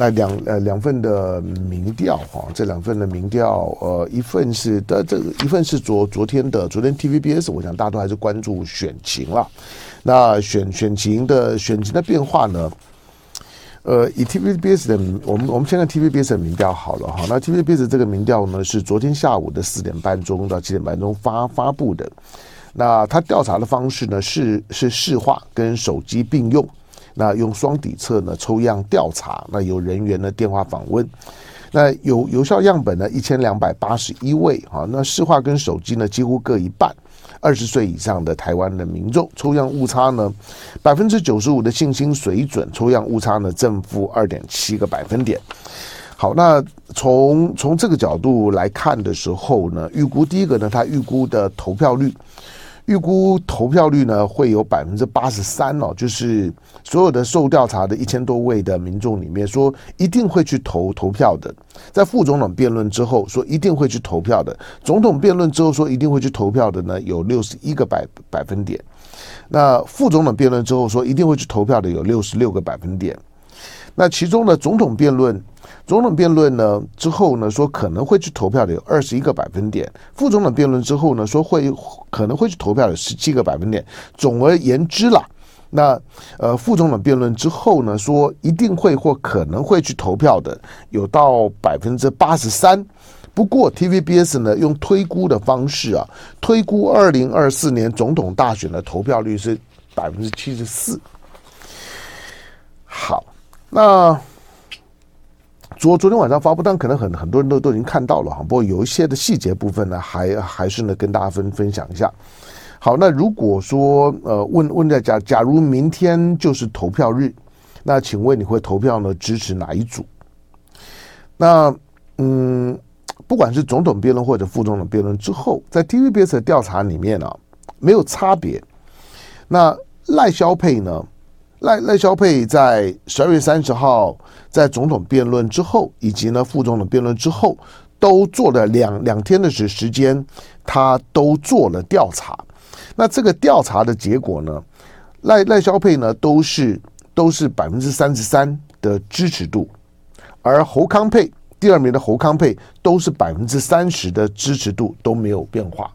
那两呃两份的民调哈，这两份的民调，呃，一份是的这个一份是昨昨天的昨天 TVBS，我想大家还是关注选情了。那选选情的选情的变化呢？呃，以 TVBS 的我们我们先看 TVBS 的民调好了哈。那 TVBS 这个民调呢，是昨天下午的四点半钟到七点半钟发发布的。那他调查的方式呢，是是市话跟手机并用。那用双底册呢抽样调查，那有人员的电话访问，那有有效样本呢一千两百八十一位啊，那市话跟手机呢几乎各一半，二十岁以上的台湾的民众抽样误差呢百分之九十五的信心水准，抽样误差呢正负二点七个百分点。好，那从从这个角度来看的时候呢，预估第一个呢，他预估的投票率。预估投票率呢会有百分之八十三哦，就是所有的受调查的一千多位的民众里面说一定会去投投票的，在副总统辩论之后说一定会去投票的，总统辩论之后说一定会去投票的呢有六十一个百百分点，那副总统辩论之后说一定会去投票的有六十六个百分点，那其中的总统辩论。总统辩论呢之后呢说可能会去投票的有二十一个百分点，副总统辩论之后呢说会可能会去投票的十七个百分点。总而言之啦，那呃副总统辩论之后呢说一定会或可能会去投票的有到百分之八十三。不过 TVBS 呢用推估的方式啊，推估二零二四年总统大选的投票率是百分之七十四。好，那。昨昨天晚上发布，但可能很很多人都都已经看到了哈。不过有一些的细节部分呢，还还是呢跟大家分分享一下。好，那如果说呃问问大家，假如明天就是投票日，那请问你会投票呢支持哪一组？那嗯，不管是总统辩论或者副总统辩论之后，在 TVBS 的调查里面呢、啊，没有差别。那赖萧配呢？赖赖萧佩在十二月三十号在总统辩论之后，以及呢副总统辩论之后，都做了两两天的时时间，他都做了调查。那这个调查的结果呢，赖赖萧佩呢都是都是百分之三十三的支持度，而侯康佩第二名的侯康佩都是百分之三十的支持度都没有变化。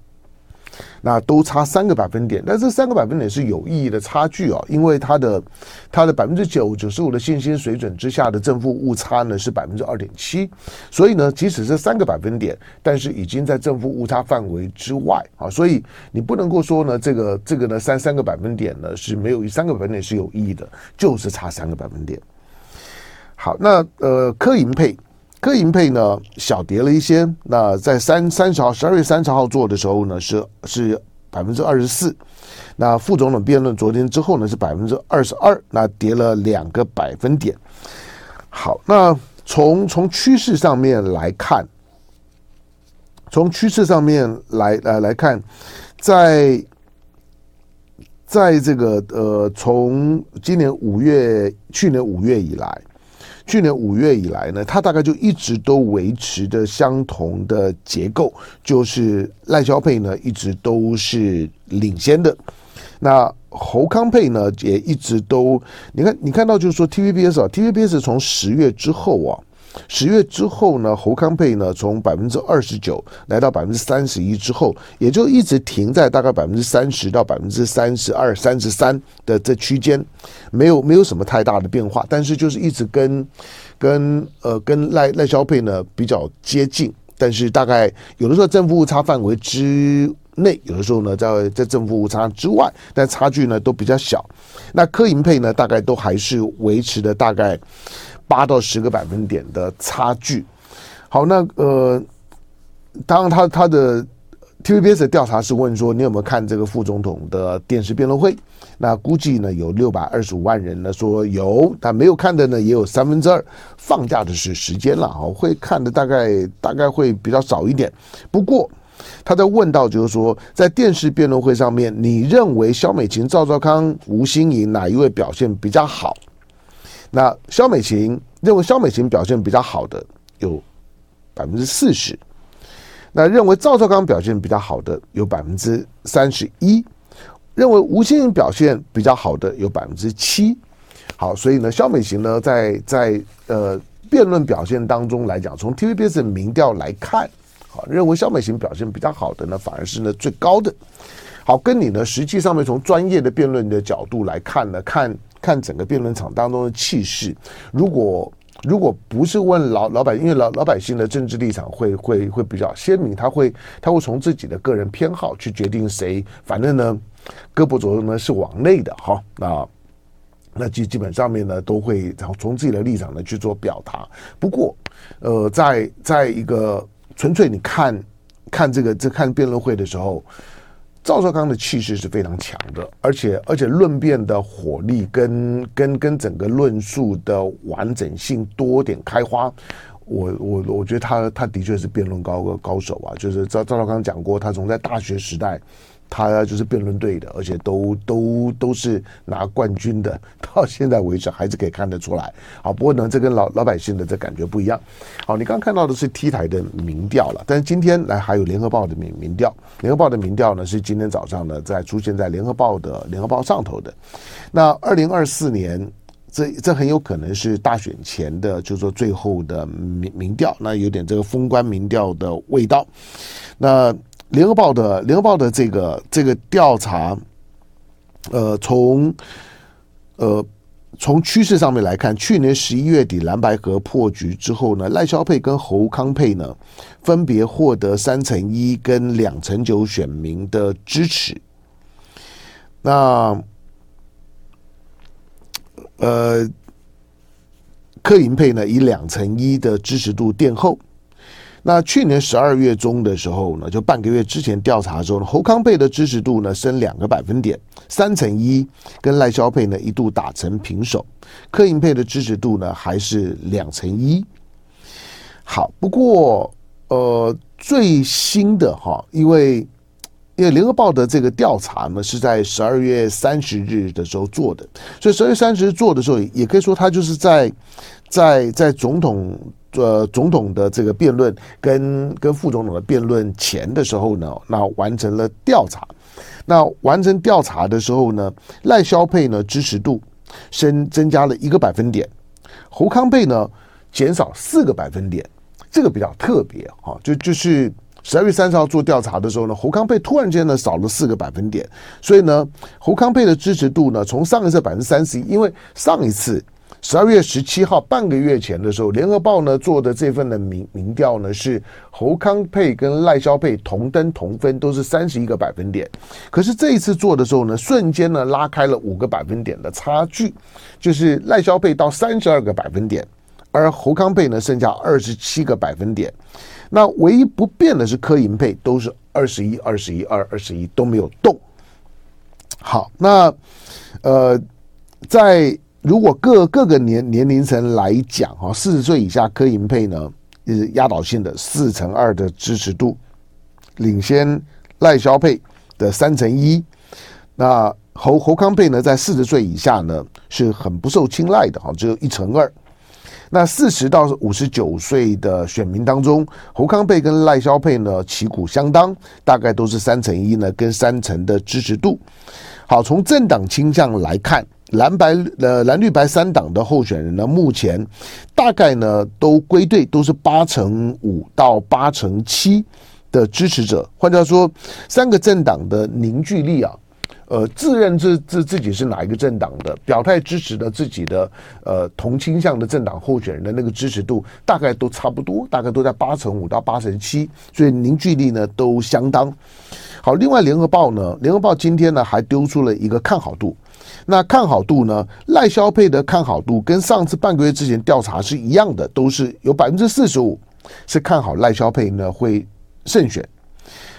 那都差三个百分点，但这三个百分点是有意义的差距哦，因为它的它的百分之九九十五的信心水准之下的正负误差呢是百分之二点七，所以呢，即使是三个百分点，但是已经在正负误差范围之外啊，所以你不能够说呢，这个这个呢三三个百分点呢是没有三个百分点是有意义的，就是差三个百分点。好，那呃柯银配。科银配呢小跌了一些，那在三三十号十二月三十号做的时候呢是是百分之二十四，那副总统辩论昨天之后呢是百分之二十二，那跌了两个百分点。好，那从从趋势上面来看，从趋势上面来来来看，在在这个呃从今年五月去年五月以来。去年五月以来呢，它大概就一直都维持着相同的结构，就是赖萧配呢一直都是领先的，那侯康配呢也一直都，你看你看到就是说 TVBS 啊，TVBS 从十月之后啊。十月之后呢，侯康配呢从百分之二十九来到百分之三十一之后，也就一直停在大概百分之三十到百分之三十二、三十三的这区间，没有没有什么太大的变化。但是就是一直跟跟呃跟赖赖萧配呢比较接近，但是大概有的时候正负误差范围之内，有的时候呢在在正负误差之外，但差距呢都比较小。那柯银配呢大概都还是维持的大概。八到十个百分点的差距。好，那呃，当然他他的 TVBS 的调查是问说，你有没有看这个副总统的电视辩论会？那估计呢有六百二十五万人呢说有，但没有看的呢也有三分之二。放假的是时间了哈，会看的大概大概会比较少一点。不过他在问到就是说，在电视辩论会上面，你认为萧美琴、赵少康、吴欣颖哪一位表现比较好？那萧美琴认为萧美琴表现比较好的有百分之四十，那认为赵少康表现比较好的有百分之三十一，认为吴欣盈表现比较好的有百分之七。好，所以呢，萧美琴呢在在呃辩论表现当中来讲，从 TVBS 的民调来看，好，认为萧美琴表现比较好的呢，反而是呢最高的。好，跟你呢实际上面从专业的辩论的角度来看呢，看看整个辩论场当中的气势，如果。如果不是问老老百，因为老老百姓的政治立场会会会比较鲜明，他会他会从自己的个人偏好去决定谁，反正呢，胳膊肘呢是往内的哈，那那基基本上面呢都会然后从自己的立场呢去做表达。不过，呃，在在一个纯粹你看看这个这看辩论会的时候。赵少康的气势是非常强的，而且而且论辩的火力跟跟跟整个论述的完整性多点开花，我我我觉得他他的确是辩论高高手啊，就是赵赵少康讲过，他从在大学时代。他就是辩论队的，而且都都都是拿冠军的，到现在为止还是可以看得出来。好，不过呢，这跟老老百姓的这感觉不一样。好，你刚看到的是 T 台的民调了，但是今天来还有联合报的民民调，联合报的民调呢是今天早上呢在出现在联合报的联合报上头的。那二零二四年，这这很有可能是大选前的，就是说最后的民民调，那有点这个封关民调的味道。那联合报的联合报的这个这个调查，呃，从呃从趋势上面来看，去年十一月底蓝白河破局之后呢，赖萧佩跟侯康佩呢，分别获得三成一跟两成九选民的支持。那呃，柯银配呢，以两成一的支持度垫后。那去年十二月中的时候呢，就半个月之前调查的时候呢，侯康配的支持度呢升两个百分点，三成一，跟赖萧配呢一度打成平手，柯银配的支持度呢还是两成一。好，不过呃最新的哈，因为因为联合报的这个调查呢是在十二月三十日的时候做的，所以十二月三十日做的时候，也可以说他就是在在在总统。呃，总统的这个辩论跟跟副总统的辩论前的时候呢，那完成了调查。那完成调查的时候呢，赖萧配呢支持度升增加了一个百分点，侯康配呢减少四个百分点。这个比较特别哈，就就是十二月三十号做调查的时候呢，侯康佩突然间呢少了四个百分点，所以呢，侯康佩的支持度呢从上一次百分之三十一，因为上一次。十二月十七号，半个月前的时候，联合报呢做的这份的民民调呢是侯康佩跟赖萧佩同登同分，都是三十一个百分点。可是这一次做的时候呢，瞬间呢拉开了五个百分点的差距，就是赖萧佩到三十二个百分点，而侯康佩呢剩下二十七个百分点。那唯一不变的是柯银配，都是二十一、二十一、二二十一都没有动。好，那呃在。如果各各个年年龄层来讲，哈，四十岁以下柯银配呢，是压倒性的四成二的支持度，领先赖萧配的三成一。那侯侯康配呢，在四十岁以下呢，是很不受青睐的，哈，只有一成二。那四十到五十九岁的选民当中，侯康佩跟赖萧佩呢，旗鼓相当，大概都是三成一呢，跟三成的支持度。好，从政党倾向来看。蓝白呃蓝绿白三党的候选人呢，目前大概呢都归队，都是八成五到八成七的支持者。换句话说，三个政党的凝聚力啊，呃，自认自自自己是哪一个政党的，表态支持的自己的呃同倾向的政党候选人的那个支持度，大概都差不多，大概都在八成五到八成七，所以凝聚力呢都相当好。另外，联合报呢，联合报今天呢还丢出了一个看好度。那看好度呢？赖萧佩的看好度跟上次半个月之前调查是一样的，都是有百分之四十五是看好赖萧佩呢会胜选。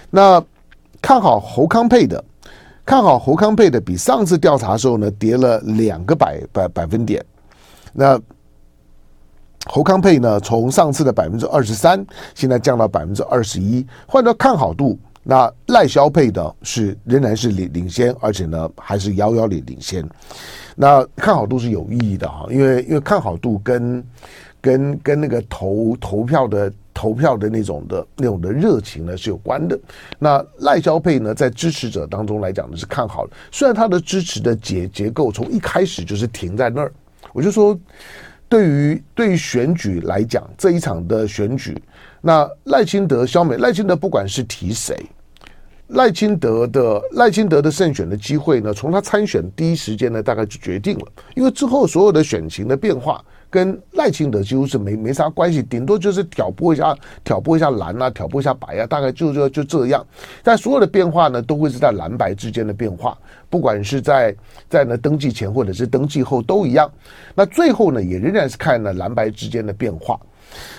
那看好侯康佩的，看好侯康配的比上次调查的时候呢跌了两个百百百分点。那侯康配呢从上次的百分之二十三，现在降到百分之二十一。换到看好度。那赖萧配的是仍然是领领先，而且呢还是遥遥领领先。那看好度是有意义的哈，因为因为看好度跟跟跟那个投投票的投票的那种的那种的热情呢是有关的。那赖萧配呢在支持者当中来讲呢是看好的，虽然他的支持的结结构从一开始就是停在那儿，我就说对于对于选举来讲，这一场的选举，那赖清德、萧美、赖清德不管是提谁。赖清德的赖清德的胜选的机会呢，从他参选第一时间呢，大概就决定了。因为之后所有的选情的变化，跟赖清德几乎是没没啥关系，顶多就是挑拨一下、挑拨一下蓝啊，挑拨一下白啊，大概就就就这样。但所有的变化呢，都会是在蓝白之间的变化，不管是在在呢登记前或者是登记后都一样。那最后呢，也仍然是看呢蓝白之间的变化。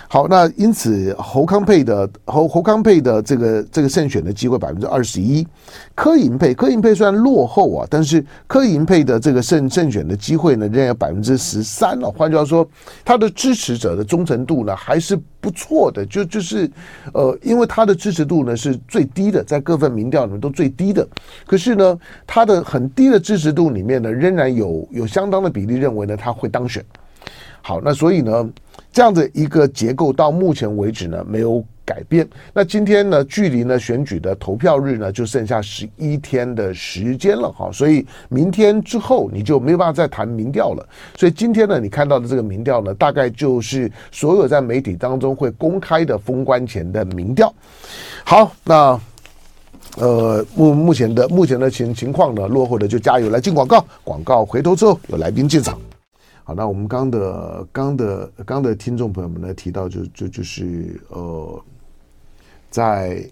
好，那因此侯康佩的侯侯康佩的这个这个胜选的机会百分之二十一，柯银配柯银配虽然落后啊，但是柯银配的这个胜胜选的机会呢，仍然有百分之十三了。换句话说，他的支持者的忠诚度呢还是不错的，就就是呃，因为他的支持度呢是最低的，在各份民调里面都最低的。可是呢，他的很低的支持度里面呢，仍然有有相当的比例认为呢他会当选。好，那所以呢，这样的一个结构到目前为止呢没有改变。那今天呢，距离呢选举的投票日呢就剩下十一天的时间了哈，所以明天之后你就没有办法再谈民调了。所以今天呢，你看到的这个民调呢，大概就是所有在媒体当中会公开的封关前的民调。好，那呃目目前的目前的情情况呢，落后的就加油来进广告，广告回头之后有来宾进场。好，那我们刚的刚的刚的听众朋友们呢提到就，就就是呃，在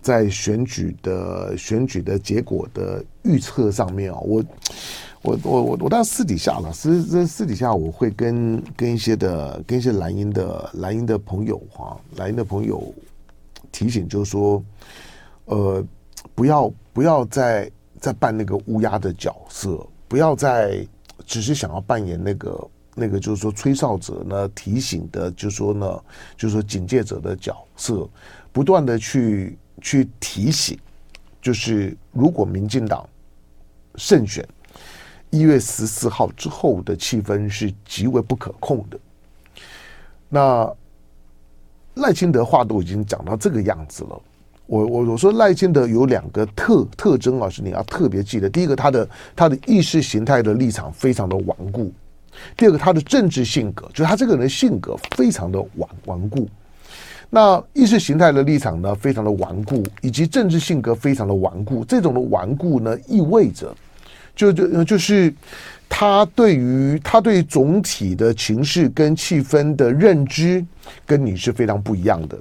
在选举的选举的结果的预测上面啊，我我我我我当私底下了，私私私底下我会跟跟一些的跟一些蓝营的蓝营的朋友哈，蓝营的朋友提醒，就是说，呃，不要不要再再扮那个乌鸦的角色，不要再。只是想要扮演那个那个，就是说吹哨者呢，提醒的，就是说呢，就是说警戒者的角色，不断的去去提醒，就是如果民进党胜选一月十四号之后的气氛是极为不可控的。那赖清德话都已经讲到这个样子了。我我我说赖清德有两个特特征啊，是你要特别记得。第一个，他的他的意识形态的立场非常的顽固；第二个，他的政治性格，就是他这个人的性格非常的顽顽固。那意识形态的立场呢，非常的顽固，以及政治性格非常的顽固。这种的顽固呢，意味着就就就是他对于他对总体的情势跟气氛的认知，跟你是非常不一样的。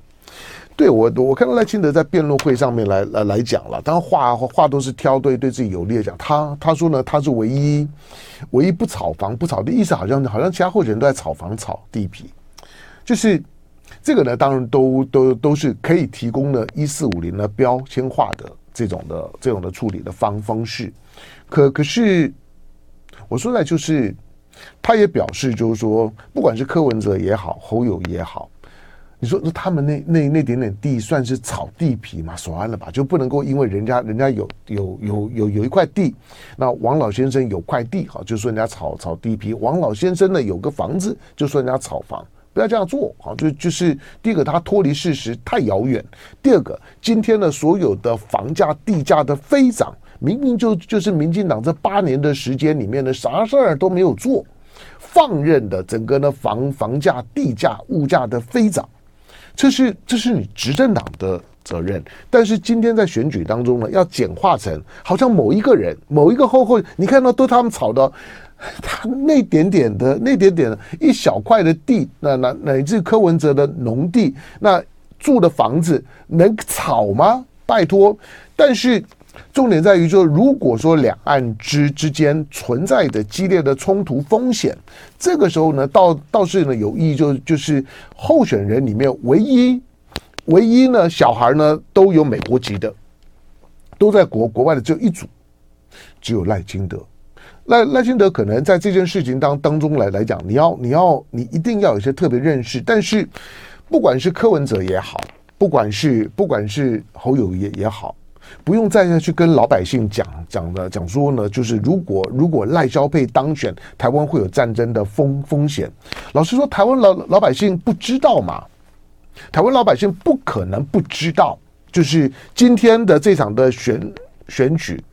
对我，我看到赖清德在辩论会上面来来来讲了，当然话话都是挑对对自己有利的讲。他他说呢，他是唯一唯一不炒房不炒的意思，好像好像其他候选人都在炒房炒地皮，就是这个呢，当然都都都是可以提供的一四五零的标签化的这种的这种的处理的方方式。可可是我说的就是，他也表示就是说，不管是柯文哲也好，侯友也好。你说，那他们那那那点点地算是炒地皮嘛？算了吧？就不能够因为人家人家有有有有有一块地，那王老先生有块地，哈，就说人家炒炒地皮。王老先生呢有个房子，就说人家炒房，不要这样做，好，就就是第一个，他脱离事实太遥远；第二个，今天的所有的房价地价的飞涨，明明就就是民进党这八年的时间里面的啥事儿都没有做，放任的整个呢房房价地价物价的飞涨。这是这是你执政党的责任，但是今天在选举当中呢，要简化成好像某一个人、某一个候候，你看到都他们吵的，他那点点的、那点点的一小块的地，那那乃至柯文哲的农地，那住的房子能吵吗？拜托，但是。重点在于说，如果说两岸之之间存在的激烈的冲突风险，这个时候呢，倒倒是呢有意义，就就是候选人里面唯一唯一呢小孩呢都有美国籍的，都在国国外的只有一组，只有赖清德。赖赖清德可能在这件事情当当中来来讲，你要你要你一定要有一些特别认识。但是不管是柯文哲也好，不管是不管是侯友也也好。不用再去跟老百姓讲讲的讲说呢，就是如果如果赖萧配当选，台湾会有战争的风风险。老实说，台湾老老百姓不知道嘛？台湾老百姓不可能不知道，就是今天的这场的选选举，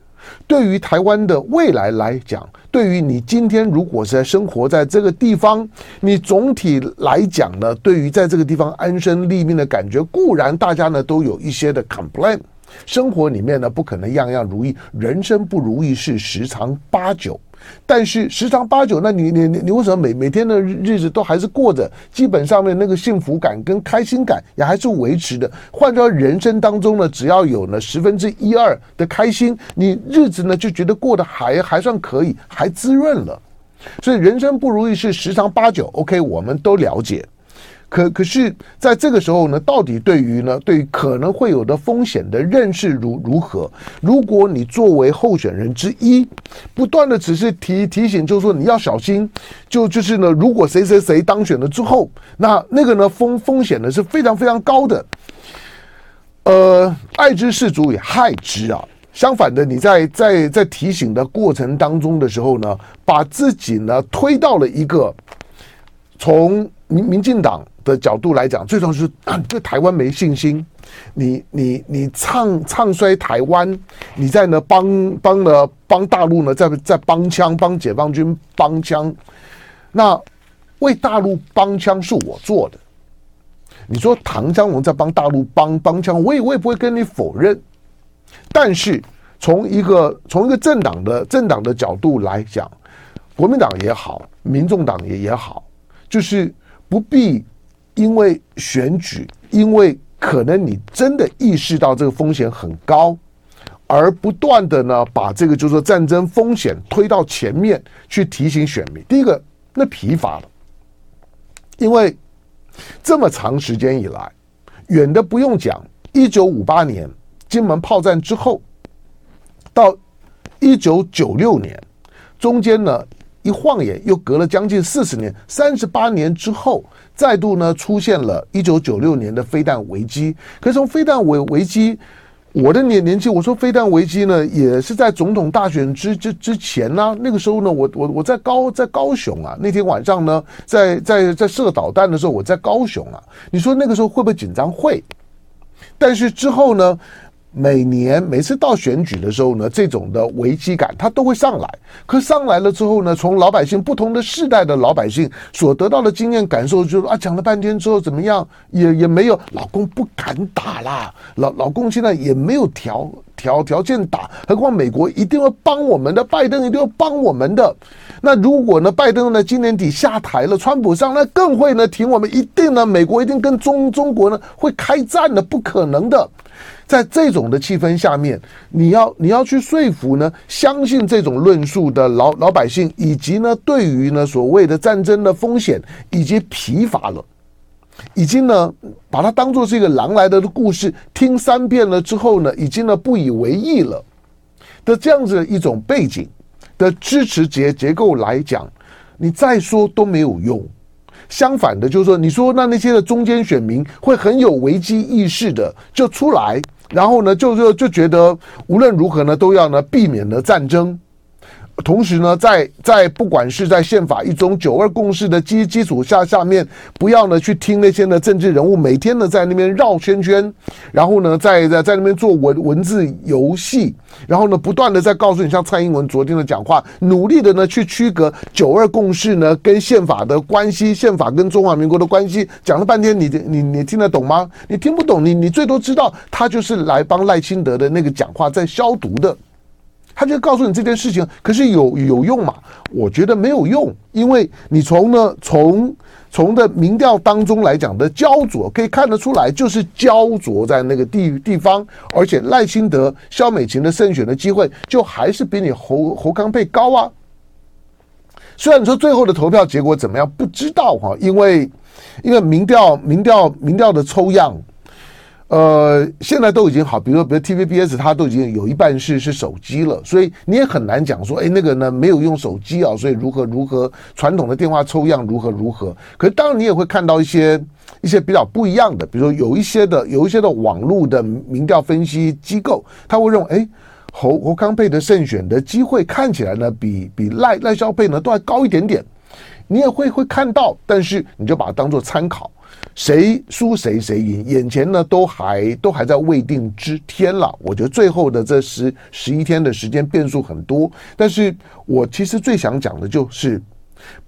对于台湾的未来来讲，对于你今天如果是在生活在这个地方，你总体来讲呢，对于在这个地方安身立命的感觉，固然大家呢都有一些的 complain，生活里面呢不可能样样如意，人生不如意事十常八九。但是十常八九，那你你你你为什么每每天的日子都还是过着？基本上面那个幸福感跟开心感也还是维持的。换到人生当中呢，只要有呢十分之一二的开心，你日子呢就觉得过得还还算可以，还滋润了。所以人生不如意事十常八九，OK，我们都了解。可可是，在这个时候呢，到底对于呢，对可能会有的风险的认识如如何？如果你作为候选人之一，不断的只是提提醒，就是说你要小心，就就是呢，如果谁谁谁当选了之后，那那个呢风风险呢是非常非常高的。呃，爱之是足以害之啊。相反的，你在在在提醒的过程当中的时候呢，把自己呢推到了一个从民民进党。的角度来讲，最重要是对台湾没信心。你你你唱唱衰台湾，你在呢帮帮呢帮大陆呢在在帮腔，帮解放军帮腔。那为大陆帮腔是我做的。你说唐湘龙在帮大陆帮帮腔，我也我也不会跟你否认。但是从一个从一个政党的政党的角度来讲，国民党也好，民众党也也好，就是不必。因为选举，因为可能你真的意识到这个风险很高，而不断的呢把这个就是说战争风险推到前面去提醒选民。第一个，那疲乏了，因为这么长时间以来，远的不用讲，一九五八年金门炮战之后，到一九九六年，中间呢。一晃眼又隔了将近四十年，三十八年之后，再度呢出现了一九九六年的飞弹危机。可是从飞弹危危机，我的年年纪，我说飞弹危机呢，也是在总统大选之之之前呢、那个时候呢，我我我在高在高雄啊，那天晚上呢，在在在射导弹的时候，我在高雄啊。你说那个时候会不会紧张？会。但是之后呢？每年每次到选举的时候呢，这种的危机感它都会上来。可上来了之后呢，从老百姓不同的世代的老百姓所得到的经验感受，就是啊，讲了半天之后怎么样，也 也没有，老公不敢打啦，老老公现在也没有条条条件打，何况美国一定会帮我们的，拜登一定会帮我们的。那如果呢，拜登呢今年底下台了，川普上，那更会呢挺我们，一定呢，美国一定跟中中国呢会开战的，不可能的。在这种的气氛下面，你要你要去说服呢，相信这种论述的老老百姓，以及呢，对于呢所谓的战争的风险，已经疲乏了，已经呢把它当做是一个狼来了的故事，听三遍了之后呢，已经呢不以为意了的这样子的一种背景的支持结结构来讲，你再说都没有用。相反的，就是说，你说那那些的中间选民会很有危机意识的就出来，然后呢，就就就觉得无论如何呢，都要呢避免了战争。同时呢，在在不管是在宪法一中九二共识的基基础下下面，不要呢去听那些呢政治人物每天呢在那边绕圈圈，然后呢在在在那边做文文字游戏，然后呢不断的在告诉你，像蔡英文昨天的讲话，努力的呢去区隔九二共识呢跟宪法的关系，宪法跟中华民国的关系，讲了半天，你你你听得懂吗？你听不懂，你你最多知道他就是来帮赖清德的那个讲话在消毒的。他就告诉你这件事情，可是有有用吗？我觉得没有用，因为你从呢从从的民调当中来讲的焦灼可以看得出来，就是焦灼在那个地地方，而且赖清德、萧美琴的胜选的机会就还是比你侯侯康沛高啊。虽然你说最后的投票结果怎么样不知道哈，因为因为民调民调民调的抽样。呃，现在都已经好，比如说，比如 TVBS，它都已经有一半是是手机了，所以你也很难讲说，哎，那个呢没有用手机啊，所以如何如何传统的电话抽样如何如何。可是当然你也会看到一些一些比较不一样的，比如说有一些的有一些的网络的民调分析机构，他会认为，哎，侯侯康佩的胜选的机会看起来呢，比比赖赖萧佩呢都还高一点点。你也会会看到，但是你就把它当做参考，谁输谁谁赢，眼前呢都还都还在未定之天了。我觉得最后的这十十一天的时间变数很多，但是我其实最想讲的就是。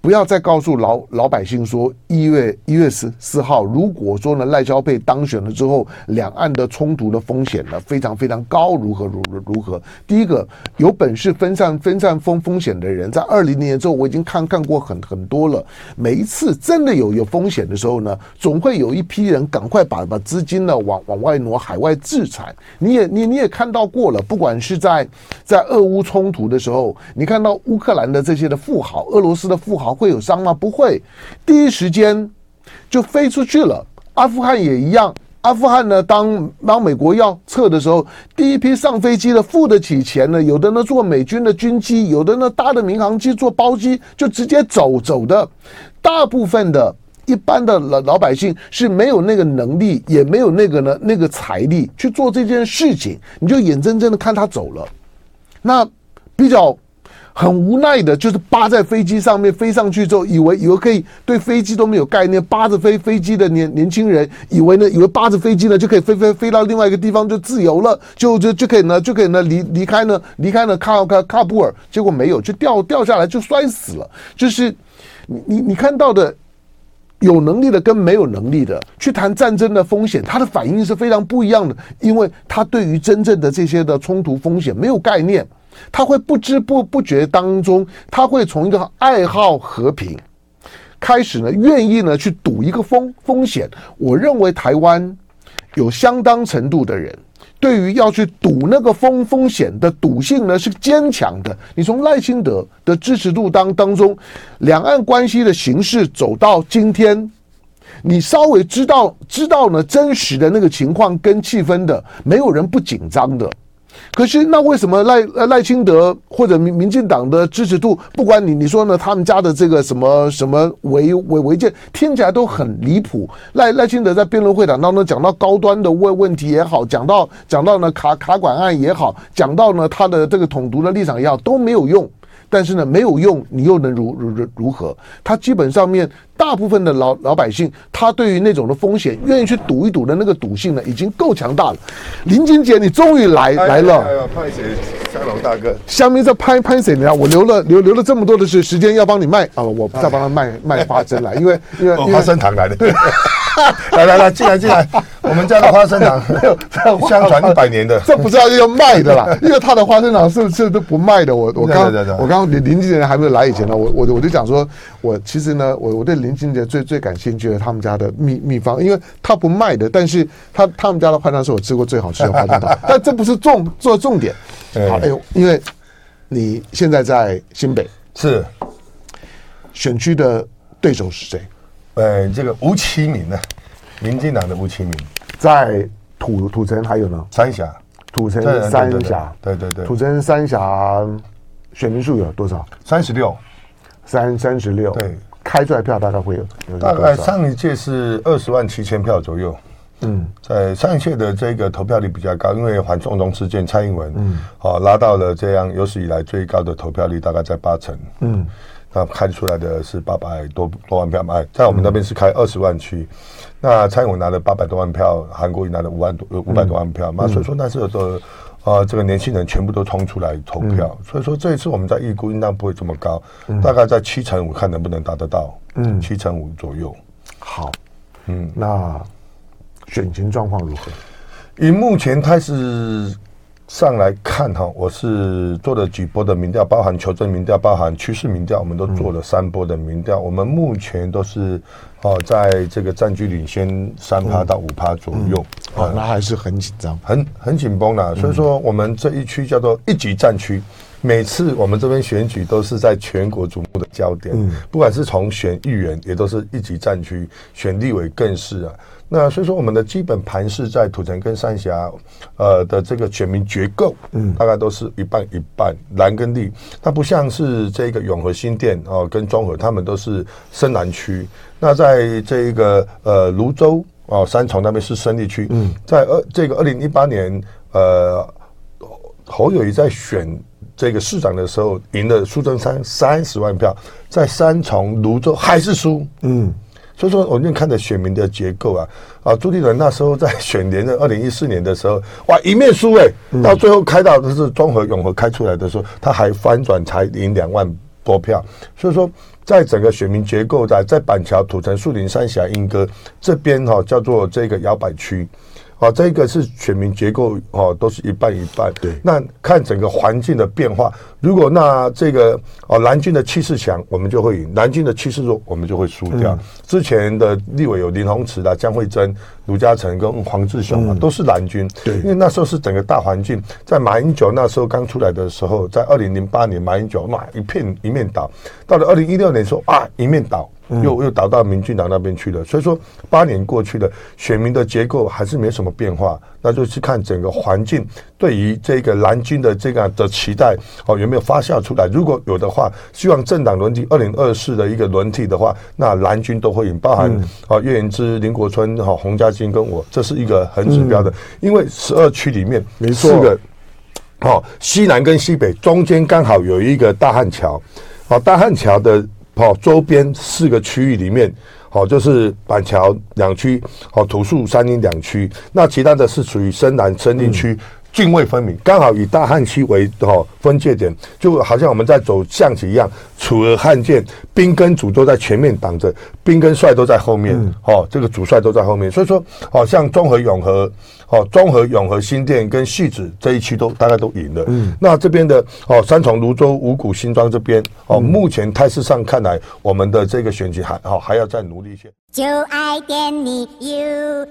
不要再告诉老老百姓说一月一月十四号，如果说呢赖萧佩当选了之后，两岸的冲突的风险呢非常非常高，如何如何如何？第一个有本事分散分散风风险的人，在二零年之后我已经看看过很很多了。每一次真的有有风险的时候呢，总会有一批人赶快把把资金呢往往外挪，海外置产。你也你你也看到过了，不管是在在俄乌冲突的时候，你看到乌克兰的这些的富豪，俄罗斯的富豪。会有伤吗？不会，第一时间就飞出去了。阿富汗也一样，阿富汗呢，当当美国要撤的时候，第一批上飞机的付得起钱呢，有的呢坐美军的军机，有的呢搭的民航机，坐包机就直接走走的。大部分的一般的老老百姓是没有那个能力，也没有那个呢那个财力去做这件事情，你就眼睁睁的看他走了。那比较。很无奈的，就是扒在飞机上面飞上去之后，以为以为可以对飞机都没有概念，扒着飞飞机的年年轻人，以为呢，以为扒着飞机呢就可以飞飞飞到另外一个地方就自由了，就就就可以呢就可以呢离离开呢离开呢喀喀喀布尔，结果没有，就掉掉下来就摔死了。就是你你你看到的有能力的跟没有能力的去谈战争的风险，他的反应是非常不一样的，因为他对于真正的这些的冲突风险没有概念。他会不知不不觉当中，他会从一个爱好和平开始呢，愿意呢去赌一个风风险。我认为台湾有相当程度的人，对于要去赌那个风风险的赌性呢是坚强的。你从赖清德的支持度当当中，两岸关系的形势走到今天，你稍微知道知道呢真实的那个情况跟气氛的，没有人不紧张的。可是，那为什么赖赖清德或者民民进党的支持度，不管你你说呢，他们家的这个什么什么违违违建，听起来都很离谱。赖赖清德在辩论会场当中讲到高端的问问题也好，讲到讲到呢卡卡管案也好，讲到呢他的这个统独的立场也好，都没有用。但是呢，没有用，你又能如如如如何？他基本上面大部分的老老百姓，他对于那种的风险，愿意去赌一赌的那个赌性呢，已经够强大了。林金杰，你终于来来了。哎呀，拍谢香龙大哥，下面在拍拍谁呢？我留了留留了这么多的时时间要帮你卖啊，我再帮他卖卖花生来，因为因为花生糖来的。对。来来来，进来进来，我们家的花生糖 没有 相传一百年的，这不是要要卖的啦，因为他的花生糖是是都不卖的？我我刚我刚刚林林俊杰还没有来以前呢，我我我就讲说，我其实呢，我我对林俊杰最最感兴趣的他们家的秘秘方，因为他不卖的，但是他他们家的花生糖是我吃过最好吃的花生糖，但这不是重做重点。好，哎呦，因为你现在在新北是选区的对手是谁？呃，这个吴其明呢，民进党的吴其明，在土土城还有呢，三峡，土城三峡，对对对，土城三峡选民数有多少？三十六，三三十六，对，开出来票大概会有，有大概上一届是二十万七千票左右，嗯，在上一届的这个投票率比较高，因为反送中事件，蔡英文，嗯，好拉到了这样有史以来最高的投票率，大概在八成，嗯。那开出来的是八百多多万票嘛？在我们那边是开二十万区，那蔡英文拿了八百多万票，韩国瑜拿了五万多五百多万票嘛？所以说那时候的呃，这个年轻人全部都冲出来投票。所以说这一次我们在预估应当不会这么高，大概在七成五，看能不能达得到。嗯，七成五左右。好，嗯，那选情状况如何？以目前开始。上来看哈，我是做了几波的民调，包含求证民调，包含趋势民调，我们都做了三波的民调。我们目前都是哦，在这个占据领先三趴到五趴左右，哦，那还是很紧张，很很紧绷的。所以说，我们这一区叫做一级战区，每次我们这边选举都是在全国瞩目的焦点，不管是从选议员，也都是一级战区，选立委更是啊。那所以说，我们的基本盘是在土城跟三峡，呃的这个选民结构，嗯，大概都是一半一半蓝跟绿。它不像是这个永和新店哦、呃，跟中和，他们都是深蓝区。那在这一个呃泸州哦、呃、三重那边是深绿区。嗯，在二这个二零一八年，呃侯友宜在选这个市长的时候赢了苏贞昌三十万票，在三重、芦洲还是输。嗯，所以说我们看着选民的结构啊啊，朱立伦那时候在选连任二零一四年的时候，哇，一面输哎、欸，到最后开到的是中和永和开出来的时候，他还翻转才赢两万多票。所以说，在整个选民结构在在板桥、土城、树林、三峡、莺歌这边哈，叫做这个摇摆区。啊，这个是选民结构哦，都是一半一半。对，那看整个环境的变化，如果那这个哦蓝军的气势强，我们就会赢；蓝军的气势弱，我们就会输掉。嗯、之前的立委有林鸿池啦、江惠珍、卢嘉诚跟黄志雄嘛，嗯、都是蓝军。对，因为那时候是整个大环境，在马英九那时候刚出来的时候，在二零零八年马英九哇一片一面倒，到了二零一六年说啊一面倒。又又倒到民进党那边去了，所以说八年过去了，选民的结构还是没什么变化，那就是看整个环境对于这个蓝军的这个的期待哦有没有发酵出来，如果有的话，希望政党轮替二零二四的一个轮替的话，那蓝军都会赢，包含啊岳云之、林国春、哈洪家金跟我，这是一个很指标的，因为十二区里面四个哦西南跟西北中间刚好有一个大汉桥，哦大汉桥的。好，周边四个区域里面，好就是板桥两区，好土树、山林两区，那其他的是属于深南、深林区，浚渭分明，刚好以大汉区为哈分界点，就好像我们在走象棋一样，楚河汉界，兵跟主都在前面挡着，兵跟帅都在后面，哦，这个主帅都在后面，所以说，好像中和永和。哦，中和、永和、新店跟汐止这一区都大概都赢了。嗯，那这边的哦，三重、泸州、五股、新庄这边哦，目前态势上看来，我们的这个选举还哦还要再努力一些。就爱点你 U。